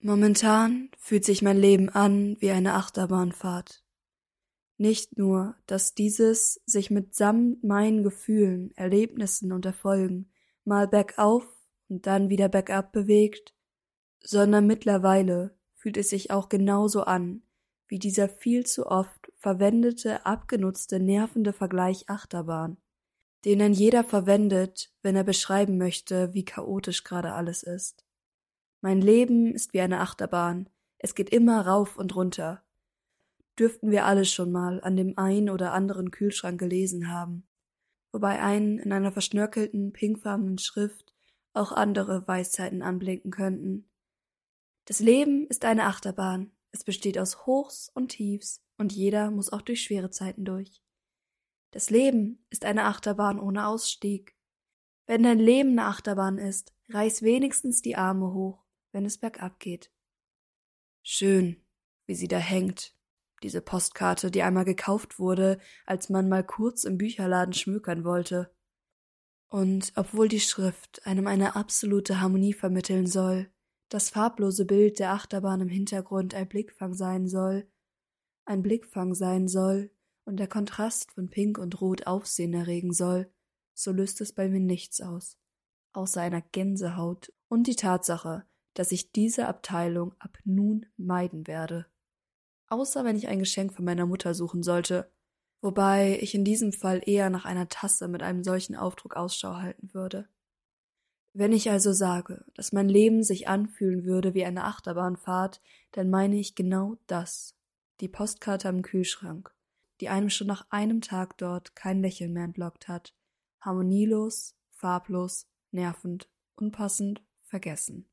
Momentan fühlt sich mein Leben an wie eine Achterbahnfahrt. Nicht nur, dass dieses sich mitsamt meinen Gefühlen, Erlebnissen und Erfolgen mal bergauf und dann wieder bergab bewegt, sondern mittlerweile fühlt es sich auch genauso an wie dieser viel zu oft verwendete, abgenutzte, nervende Vergleich Achterbahn, den dann jeder verwendet, wenn er beschreiben möchte, wie chaotisch gerade alles ist. Mein Leben ist wie eine Achterbahn, es geht immer rauf und runter. Dürften wir alle schon mal an dem ein oder anderen Kühlschrank gelesen haben, wobei einen in einer verschnörkelten, pinkfarbenen Schrift auch andere Weisheiten anblinken könnten. Das Leben ist eine Achterbahn, es besteht aus Hochs und Tiefs, und jeder muss auch durch schwere Zeiten durch. Das Leben ist eine Achterbahn ohne Ausstieg. Wenn dein Leben eine Achterbahn ist, reiß wenigstens die Arme hoch wenn es bergab geht. Schön, wie sie da hängt, diese Postkarte, die einmal gekauft wurde, als man mal kurz im Bücherladen schmökern wollte. Und obwohl die Schrift einem eine absolute Harmonie vermitteln soll, das farblose Bild der Achterbahn im Hintergrund ein Blickfang sein soll, ein Blickfang sein soll und der Kontrast von Pink und Rot Aufsehen erregen soll, so löst es bei mir nichts aus, außer einer Gänsehaut und die Tatsache, dass ich diese Abteilung ab nun meiden werde. Außer wenn ich ein Geschenk von meiner Mutter suchen sollte, wobei ich in diesem Fall eher nach einer Tasse mit einem solchen Aufdruck Ausschau halten würde. Wenn ich also sage, dass mein Leben sich anfühlen würde wie eine Achterbahnfahrt, dann meine ich genau das. Die Postkarte am Kühlschrank, die einem schon nach einem Tag dort kein Lächeln mehr entlockt hat. Harmonielos, farblos, nervend, unpassend, vergessen.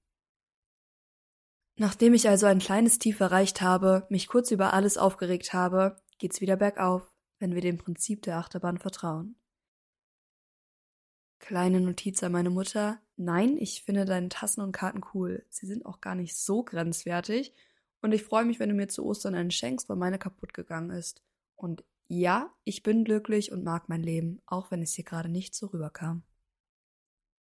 Nachdem ich also ein kleines Tief erreicht habe, mich kurz über alles aufgeregt habe, geht's wieder bergauf, wenn wir dem Prinzip der Achterbahn vertrauen. Kleine Notiz an meine Mutter. Nein, ich finde deine Tassen und Karten cool. Sie sind auch gar nicht so grenzwertig. Und ich freue mich, wenn du mir zu Ostern einen schenkst, weil meine kaputt gegangen ist. Und ja, ich bin glücklich und mag mein Leben, auch wenn es hier gerade nicht so rüberkam.